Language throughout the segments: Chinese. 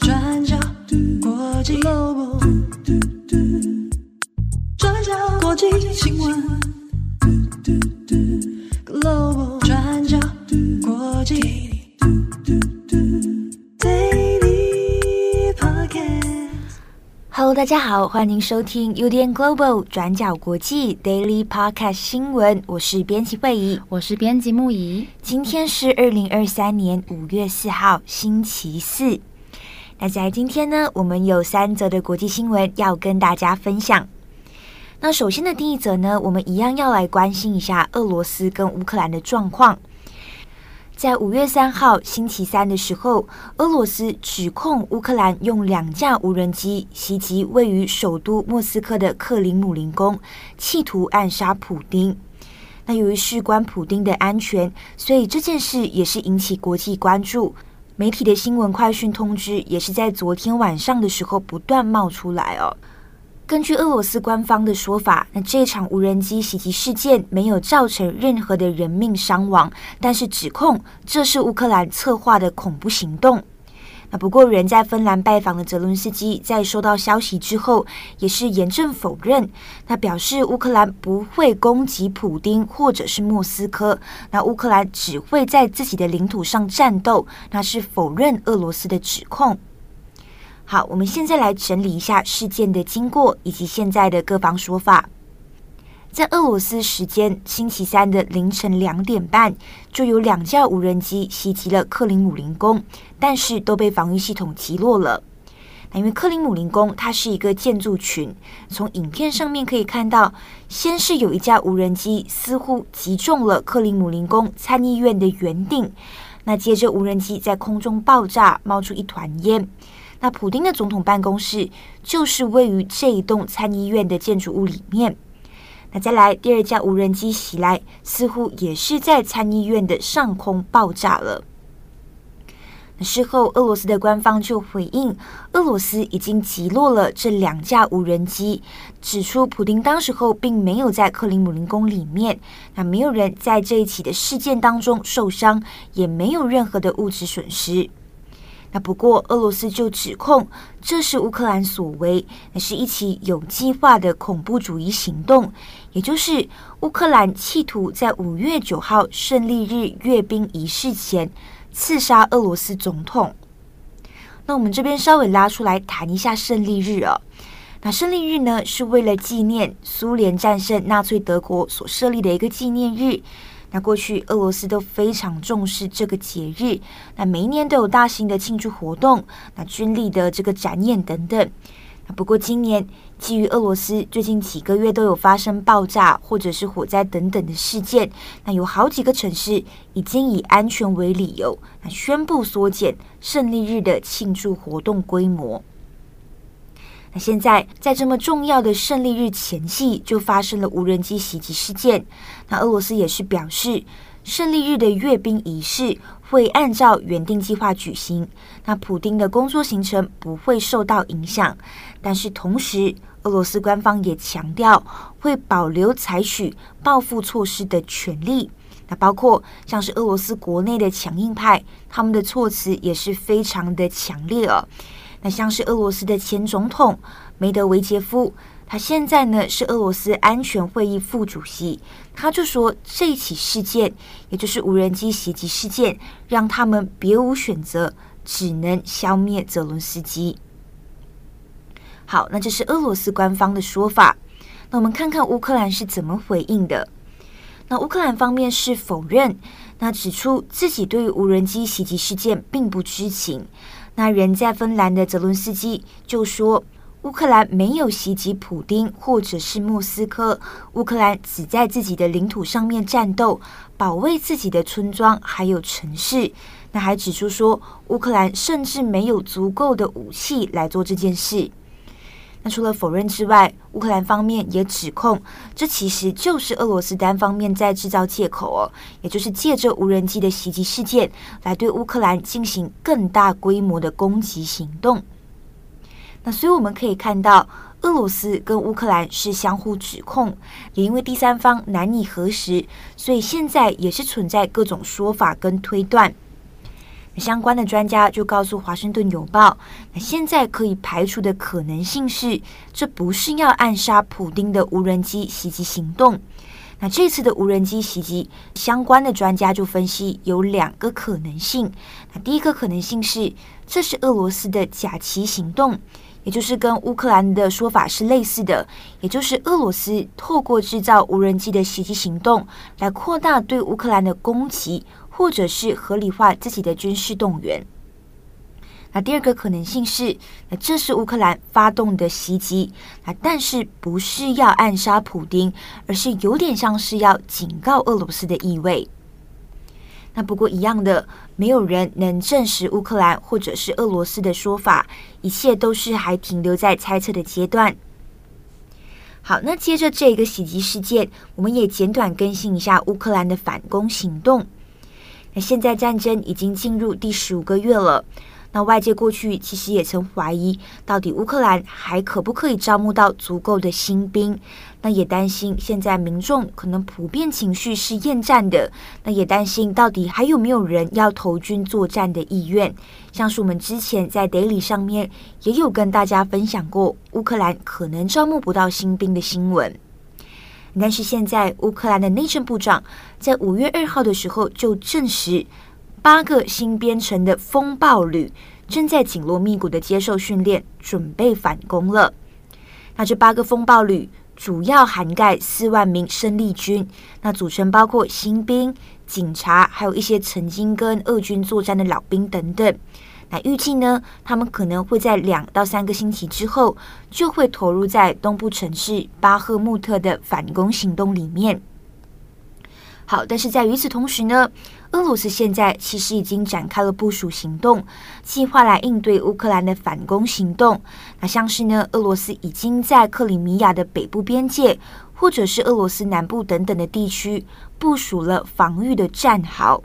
转角国际 Global，转角国际新闻 Hello，大家好，欢迎收听 UDN Global 转角国际 Daily Podcast 新闻。我是编辑慧仪，我是编辑木仪。今天是二零二三年五月四号，星期四。那在今天呢，我们有三则的国际新闻要跟大家分享。那首先的第一则呢，我们一样要来关心一下俄罗斯跟乌克兰的状况。在五月三号星期三的时候，俄罗斯指控乌克兰用两架无人机袭击位于首都莫斯科的克林姆林宫，企图暗杀普丁。那由于事关普丁的安全，所以这件事也是引起国际关注。媒体的新闻快讯通知也是在昨天晚上的时候不断冒出来哦。根据俄罗斯官方的说法，那这场无人机袭击事件没有造成任何的人命伤亡，但是指控这是乌克兰策划的恐怖行动。那不过，人在芬兰拜访的泽伦斯基在收到消息之后，也是严正否认。他表示，乌克兰不会攻击普丁或者是莫斯科，那乌克兰只会在自己的领土上战斗，那是否认俄罗斯的指控。好，我们现在来整理一下事件的经过以及现在的各方说法。在俄罗斯时间星期三的凌晨两点半，就有两架无人机袭击了克林姆林宫，但是都被防御系统击落了。那因为克林姆林宫它是一个建筑群，从影片上面可以看到，先是有一架无人机似乎击中了克林姆林宫参议院的圆顶，那接着无人机在空中爆炸，冒出一团烟。那普丁的总统办公室就是位于这一栋参议院的建筑物里面。那再来第二架无人机袭来，似乎也是在参议院的上空爆炸了。那事后，俄罗斯的官方就回应，俄罗斯已经击落了这两架无人机，指出普丁当时候并没有在克林姆林宫里面，那没有人在这一起的事件当中受伤，也没有任何的物质损失。那不过，俄罗斯就指控这是乌克兰所为，那是一起有计划的恐怖主义行动，也就是乌克兰企图在五月九号胜利日阅兵仪式前刺杀俄罗斯总统。那我们这边稍微拉出来谈一下胜利日哦。那胜利日呢，是为了纪念苏联战胜纳粹德国所设立的一个纪念日。那过去俄罗斯都非常重视这个节日，那每一年都有大型的庆祝活动，那军力的这个展演等等。那不过今年基于俄罗斯最近几个月都有发生爆炸或者是火灾等等的事件，那有好几个城市已经以安全为理由，那宣布缩减胜利日的庆祝活动规模。那现在在这么重要的胜利日前夕，就发生了无人机袭击事件。那俄罗斯也是表示，胜利日的阅兵仪式会按照原定计划举行。那普丁的工作行程不会受到影响。但是同时，俄罗斯官方也强调会保留采取报复措施的权利。那包括像是俄罗斯国内的强硬派，他们的措辞也是非常的强烈哦。那像是俄罗斯的前总统梅德韦杰夫，他现在呢是俄罗斯安全会议副主席，他就说这起事件，也就是无人机袭击事件，让他们别无选择，只能消灭泽伦斯基。好，那这是俄罗斯官方的说法。那我们看看乌克兰是怎么回应的。那乌克兰方面是否认，那指出自己对于无人机袭击事件并不知情。那人在芬兰的泽伦斯基就说，乌克兰没有袭击普丁或者是莫斯科，乌克兰只在自己的领土上面战斗，保卫自己的村庄还有城市。那还指出说，乌克兰甚至没有足够的武器来做这件事。那除了否认之外，乌克兰方面也指控，这其实就是俄罗斯单方面在制造借口哦，也就是借着无人机的袭击事件来对乌克兰进行更大规模的攻击行动。那所以我们可以看到，俄罗斯跟乌克兰是相互指控，也因为第三方难以核实，所以现在也是存在各种说法跟推断。相关的专家就告诉《华盛顿邮报》，那现在可以排除的可能性是，这不是要暗杀普丁的无人机袭击行动。那这次的无人机袭击，相关的专家就分析有两个可能性。那第一个可能性是，这是俄罗斯的假旗行动，也就是跟乌克兰的说法是类似的，也就是俄罗斯透过制造无人机的袭击行动，来扩大对乌克兰的攻击，或者是合理化自己的军事动员。那第二个可能性是，那这是乌克兰发动的袭击，那但是不是要暗杀普丁，而是有点像是要警告俄罗斯的意味。那不过一样的，没有人能证实乌克兰或者是俄罗斯的说法，一切都是还停留在猜测的阶段。好，那接着这个袭击事件，我们也简短更新一下乌克兰的反攻行动。那现在战争已经进入第十五个月了。那外界过去其实也曾怀疑，到底乌克兰还可不可以招募到足够的新兵？那也担心现在民众可能普遍情绪是厌战的。那也担心到底还有没有人要投军作战的意愿？像是我们之前在 Daily 上面也有跟大家分享过，乌克兰可能招募不到新兵的新闻。但是现在乌克兰的内政部长在五月二号的时候就证实。八个新编成的风暴旅正在紧锣密鼓的接受训练，准备反攻了。那这八个风暴旅主要涵盖四万名生力军，那组成包括新兵、警察，还有一些曾经跟俄军作战的老兵等等。那预计呢，他们可能会在两到三个星期之后，就会投入在东部城市巴赫穆特的反攻行动里面。好，但是在与此同时呢，俄罗斯现在其实已经展开了部署行动，计划来应对乌克兰的反攻行动。那像是呢，俄罗斯已经在克里米亚的北部边界，或者是俄罗斯南部等等的地区部署了防御的战壕。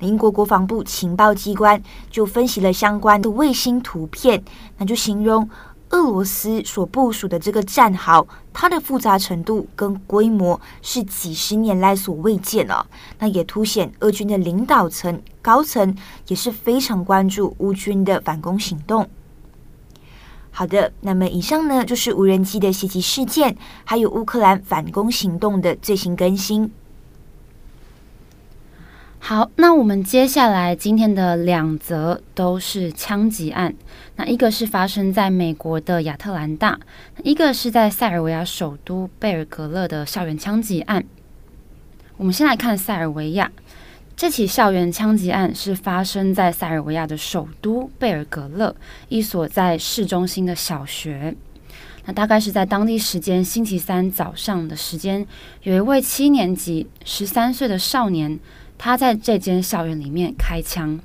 英国国防部情报机关就分析了相关的卫星图片，那就形容。俄罗斯所部署的这个战壕，它的复杂程度跟规模是几十年来所未见了。那也凸显俄军的领导层高层也是非常关注乌军的反攻行动。好的，那么以上呢就是无人机的袭击事件，还有乌克兰反攻行动的最新更新。好，那我们接下来今天的两则都是枪击案。那一个是发生在美国的亚特兰大，一个是在塞尔维亚首都贝尔格勒的校园枪击案。我们先来看塞尔维亚，这起校园枪击案是发生在塞尔维亚的首都贝尔格勒一所在市中心的小学。那大概是在当地时间星期三早上的时间，有一位七年级十三岁的少年。他在这间校园里面开枪，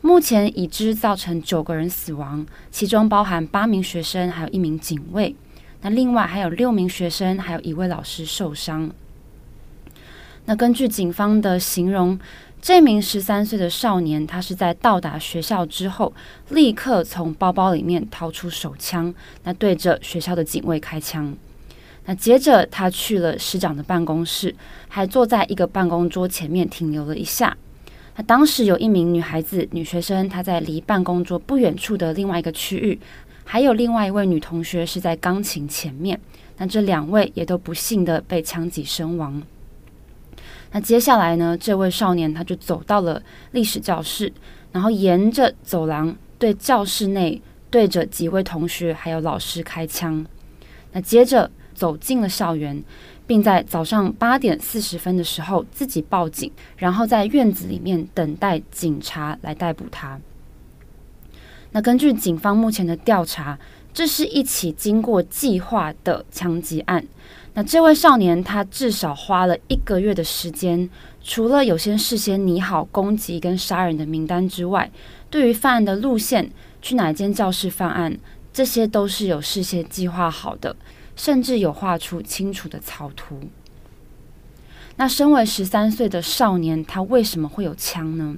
目前已知造成九个人死亡，其中包含八名学生，还有一名警卫。那另外还有六名学生，还有一位老师受伤。那根据警方的形容，这名十三岁的少年，他是在到达学校之后，立刻从包包里面掏出手枪，那对着学校的警卫开枪。那接着，他去了师长的办公室，还坐在一个办公桌前面停留了一下。那当时有一名女孩子、女学生，她在离办公桌不远处的另外一个区域，还有另外一位女同学是在钢琴前面。那这两位也都不幸的被枪击身亡。那接下来呢，这位少年他就走到了历史教室，然后沿着走廊对教室内对着几位同学还有老师开枪。那接着。走进了校园，并在早上八点四十分的时候自己报警，然后在院子里面等待警察来逮捕他。那根据警方目前的调查，这是一起经过计划的枪击案。那这位少年他至少花了一个月的时间，除了有些事先拟好攻击跟杀人的名单之外，对于犯案的路线、去哪间教室犯案，这些都是有事先计划好的。甚至有画出清楚的草图。那身为十三岁的少年，他为什么会有枪呢？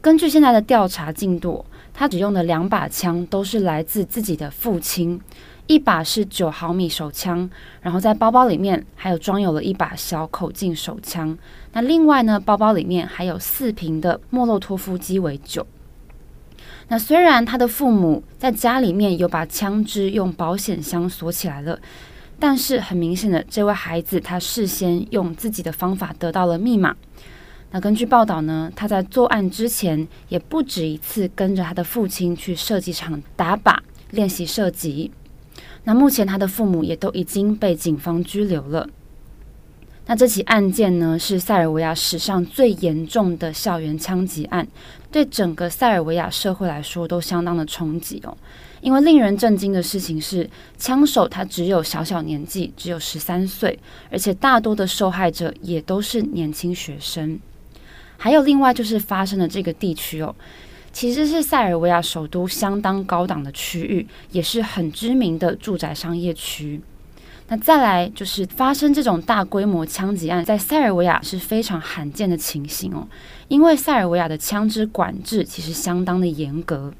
根据现在的调查进度，他只用的两把枪都是来自自己的父亲，一把是九毫米手枪，然后在包包里面还有装有了一把小口径手枪。那另外呢，包包里面还有四瓶的莫洛托夫鸡尾酒。那虽然他的父母在家里面有把枪支用保险箱锁起来了，但是很明显的，这位孩子他事先用自己的方法得到了密码。那根据报道呢，他在作案之前也不止一次跟着他的父亲去射击场打靶练习射击。那目前他的父母也都已经被警方拘留了。那这起案件呢，是塞尔维亚史上最严重的校园枪击案，对整个塞尔维亚社会来说都相当的冲击哦。因为令人震惊的事情是，枪手他只有小小年纪，只有十三岁，而且大多的受害者也都是年轻学生。还有另外就是发生的这个地区哦，其实是塞尔维亚首都相当高档的区域，也是很知名的住宅商业区。那再来就是发生这种大规模枪击案，在塞尔维亚是非常罕见的情形哦，因为塞尔维亚的枪支管制其实相当的严格。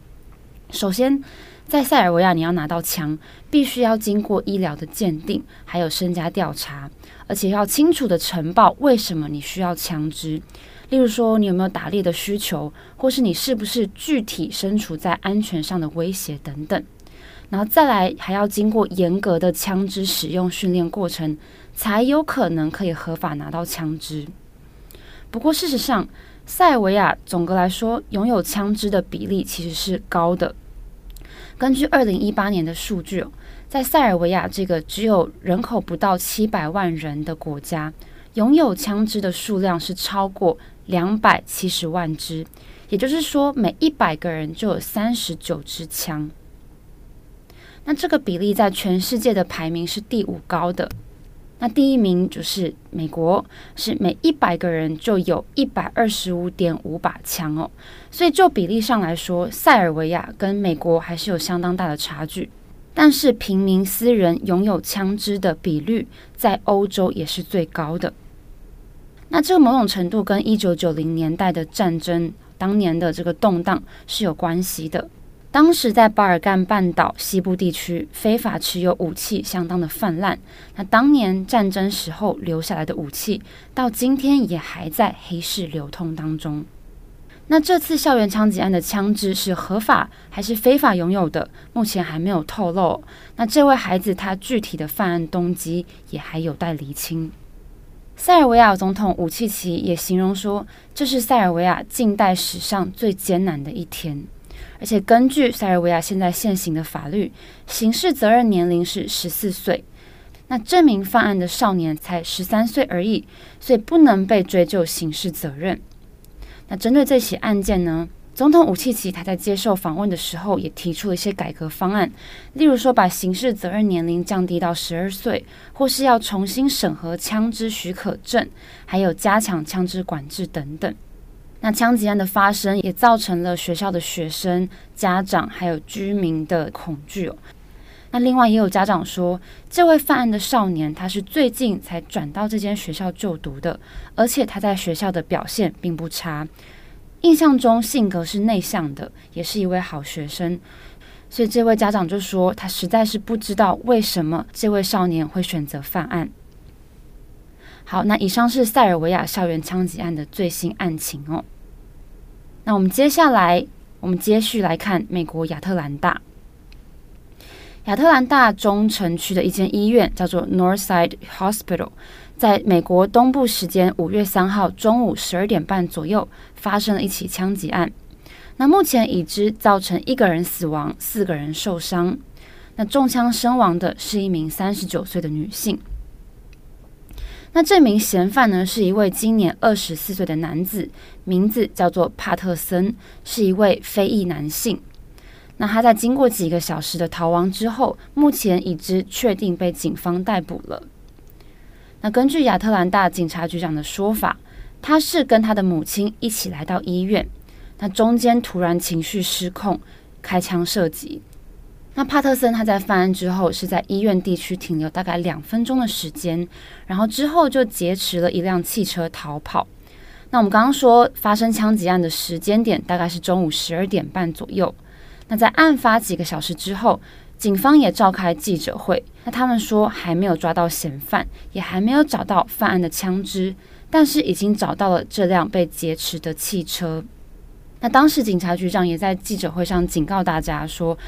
首先，在塞尔维亚你要拿到枪，必须要经过医疗的鉴定，还有身家调查，而且要清楚的呈报为什么你需要枪支，例如说你有没有打猎的需求，或是你是不是具体身处在安全上的威胁等等。然后再来，还要经过严格的枪支使用训练过程，才有可能可以合法拿到枪支。不过，事实上，塞尔维亚总的来说拥有枪支的比例其实是高的。根据二零一八年的数据，在塞尔维亚这个只有人口不到七百万人的国家，拥有枪支的数量是超过两百七十万支，也就是说，每一百个人就有三十九支枪。那这个比例在全世界的排名是第五高的，那第一名就是美国，是每一百个人就有一百二十五点五把枪哦，所以就比例上来说，塞尔维亚跟美国还是有相当大的差距。但是平民私人拥有枪支的比率在欧洲也是最高的。那这个某种程度跟一九九零年代的战争当年的这个动荡是有关系的。当时在巴尔干半岛西部地区，非法持有武器相当的泛滥。那当年战争时候留下来的武器，到今天也还在黑市流通当中。那这次校园枪击案的枪支是合法还是非法拥有的？目前还没有透露。那这位孩子他具体的犯案动机也还有待厘清。塞尔维亚总统武契奇也形容说，这是塞尔维亚近代史上最艰难的一天。而且根据塞尔维亚现在现行的法律，刑事责任年龄是十四岁，那证明犯案的少年才十三岁而已，所以不能被追究刑事责任。那针对这起案件呢，总统武契奇他在接受访问的时候也提出了一些改革方案，例如说把刑事责任年龄降低到十二岁，或是要重新审核枪支许可证，还有加强枪支管制等等。那枪击案的发生也造成了学校的学生、家长还有居民的恐惧哦。那另外也有家长说，这位犯案的少年他是最近才转到这间学校就读的，而且他在学校的表现并不差，印象中性格是内向的，也是一位好学生。所以这位家长就说，他实在是不知道为什么这位少年会选择犯案。好，那以上是塞尔维亚校园枪击案的最新案情哦。那我们接下来，我们接续来看美国亚特兰大。亚特兰大中城区的一间医院叫做 Northside Hospital，在美国东部时间五月三号中午十二点半左右发生了一起枪击案。那目前已知造成一个人死亡，四个人受伤。那中枪身亡的是一名三十九岁的女性。那这名嫌犯呢，是一位今年二十四岁的男子，名字叫做帕特森，是一位非裔男性。那他在经过几个小时的逃亡之后，目前已知确定被警方逮捕了。那根据亚特兰大警察局长的说法，他是跟他的母亲一起来到医院，那中间突然情绪失控，开枪射击。那帕特森他在犯案之后是在医院地区停留大概两分钟的时间，然后之后就劫持了一辆汽车逃跑。那我们刚刚说发生枪击案的时间点大概是中午十二点半左右。那在案发几个小时之后，警方也召开记者会，那他们说还没有抓到嫌犯，也还没有找到犯案的枪支，但是已经找到了这辆被劫持的汽车。那当时警察局长也在记者会上警告大家说，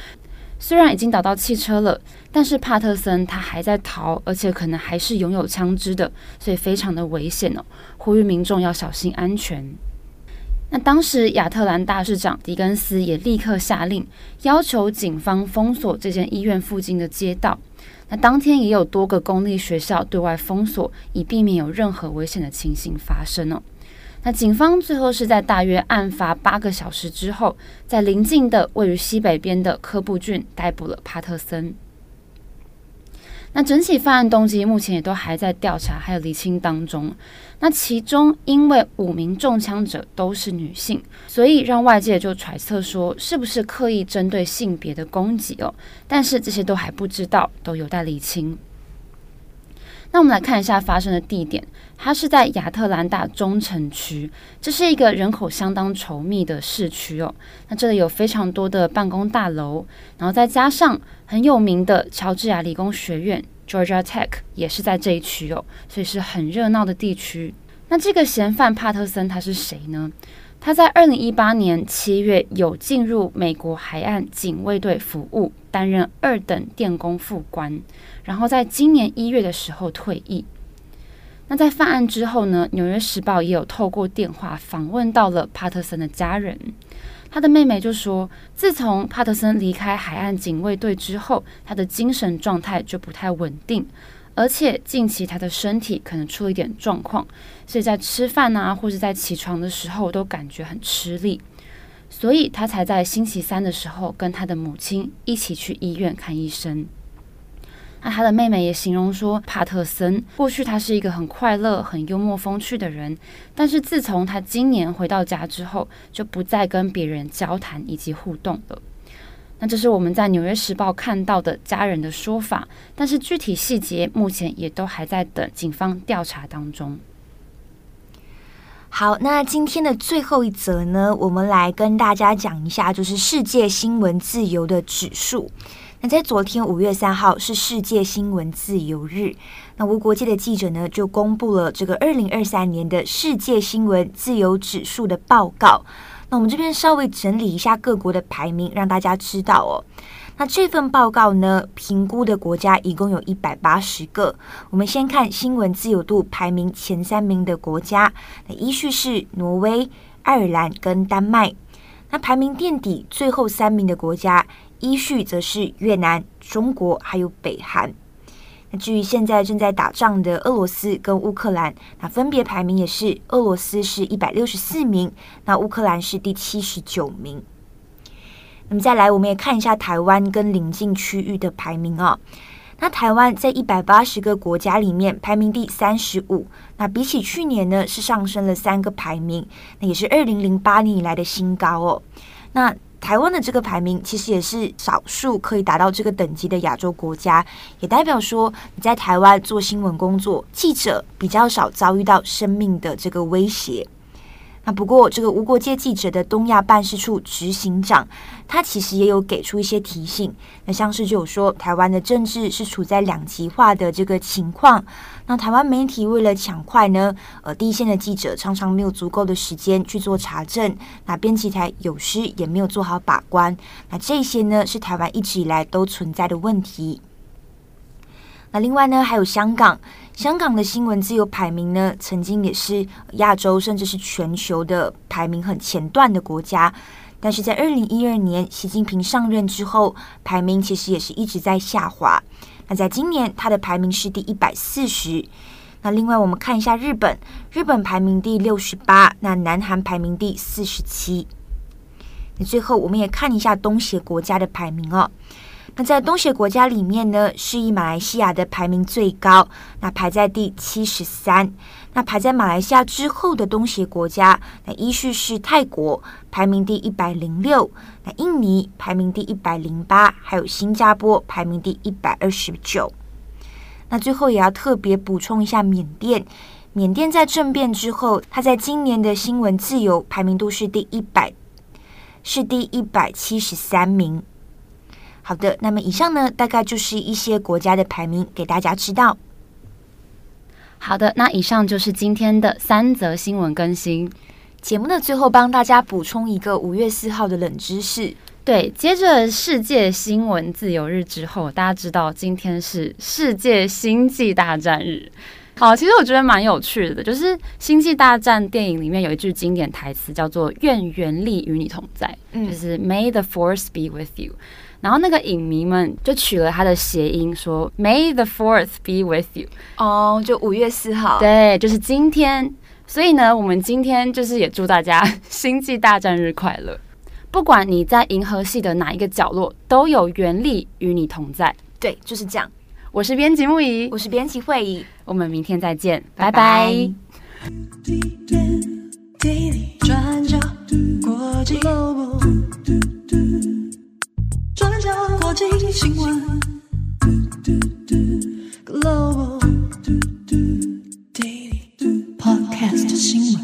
虽然已经找到汽车了，但是帕特森他还在逃，而且可能还是拥有枪支的，所以非常的危险哦，呼吁民众要小心安全。那当时亚特兰大市长狄更斯也立刻下令，要求警方封锁这间医院附近的街道。那当天也有多个公立学校对外封锁，以避免有任何危险的情形发生哦。那警方最后是在大约案发八个小时之后，在邻近的位于西北边的科布郡逮捕了帕特森。那整起犯案动机目前也都还在调查还有厘清当中。那其中因为五名中枪者都是女性，所以让外界就揣测说是不是刻意针对性别的攻击哦？但是这些都还不知道，都有待厘清。那我们来看一下发生的地点，它是在亚特兰大中城区，这是一个人口相当稠密的市区哦。那这里有非常多的办公大楼，然后再加上很有名的乔治亚理工学院 （Georgia Tech） 也是在这一区哦，所以是很热闹的地区。那这个嫌犯帕特森他是谁呢？他在二零一八年七月有进入美国海岸警卫队服务，担任二等电工副官。然后在今年一月的时候退役。那在犯案之后呢，《纽约时报》也有透过电话访问到了帕特森的家人。他的妹妹就说，自从帕特森离开海岸警卫队之后，他的精神状态就不太稳定，而且近期他的身体可能出了一点状况，所以在吃饭啊，或者在起床的时候都感觉很吃力，所以他才在星期三的时候跟他的母亲一起去医院看医生。那他的妹妹也形容说，帕特森过去他是一个很快乐、很幽默风趣的人，但是自从他今年回到家之后，就不再跟别人交谈以及互动了。那这是我们在《纽约时报》看到的家人的说法，但是具体细节目前也都还在等警方调查当中。好，那今天的最后一则呢，我们来跟大家讲一下，就是世界新闻自由的指数。那在昨天五月三号是世界新闻自由日，那无国界的记者呢就公布了这个二零二三年的世界新闻自由指数的报告。那我们这边稍微整理一下各国的排名，让大家知道哦。那这份报告呢，评估的国家一共有一百八十个。我们先看新闻自由度排名前三名的国家，那依序是挪威、爱尔兰跟丹麦。那排名垫底最后三名的国家。依序则是越南、中国还有北韩。那至于现在正在打仗的俄罗斯跟乌克兰，那分别排名也是俄罗斯是一百六十四名，那乌克兰是第七十九名。那么再来，我们也看一下台湾跟邻近区域的排名啊。那台湾在一百八十个国家里面排名第三十五，那比起去年呢是上升了三个排名，那也是二零零八年以来的新高哦。那台湾的这个排名其实也是少数可以达到这个等级的亚洲国家，也代表说你在台湾做新闻工作，记者比较少遭遇到生命的这个威胁。不过，这个无国界记者的东亚办事处执行长，他其实也有给出一些提醒。那像是就有说，台湾的政治是处在两极化的这个情况。那台湾媒体为了抢快呢，呃，第一线的记者常常没有足够的时间去做查证。那编辑台有时也没有做好把关。那这些呢，是台湾一直以来都存在的问题。那另外呢，还有香港，香港的新闻自由排名呢，曾经也是亚洲甚至是全球的排名很前段的国家，但是在二零一二年习近平上任之后，排名其实也是一直在下滑。那在今年，它的排名是第一百四十。那另外我们看一下日本，日本排名第六十八，那南韩排名第四十七。那最后我们也看一下东协国家的排名哦。那在东协国家里面呢，是以马来西亚的排名最高，那排在第七十三。那排在马来西亚之后的东协国家，那依序是泰国排名第一百零六，那印尼排名第一百零八，还有新加坡排名第一百二十九。那最后也要特别补充一下缅甸，缅甸在政变之后，它在今年的新闻自由排名度是第一百，是第一百七十三名。好的，那么以上呢，大概就是一些国家的排名给大家知道。好的，那以上就是今天的三则新闻更新。节目的最后，帮大家补充一个五月四号的冷知识。对，接着世界新闻自由日之后，大家知道今天是世界星际大战日。好，其实我觉得蛮有趣的，就是《星际大战》电影里面有一句经典台词，叫做“愿原力与你同在”，嗯，就是 “May the Force be with you”。然后那个影迷们就取了他的谐音，说 “May the Fourth be with you”。哦，就五月四号，对，就是今天。所以呢，我们今天就是也祝大家 星际大战日快乐。不管你在银河系的哪一个角落，都有原力与你同在。对，就是这样。我是编辑木仪，我是编辑慧仪，我们明天再见，拜拜。拜拜。新闻 doo，Global，嘟嘟嘟，Daily，Podcast 新闻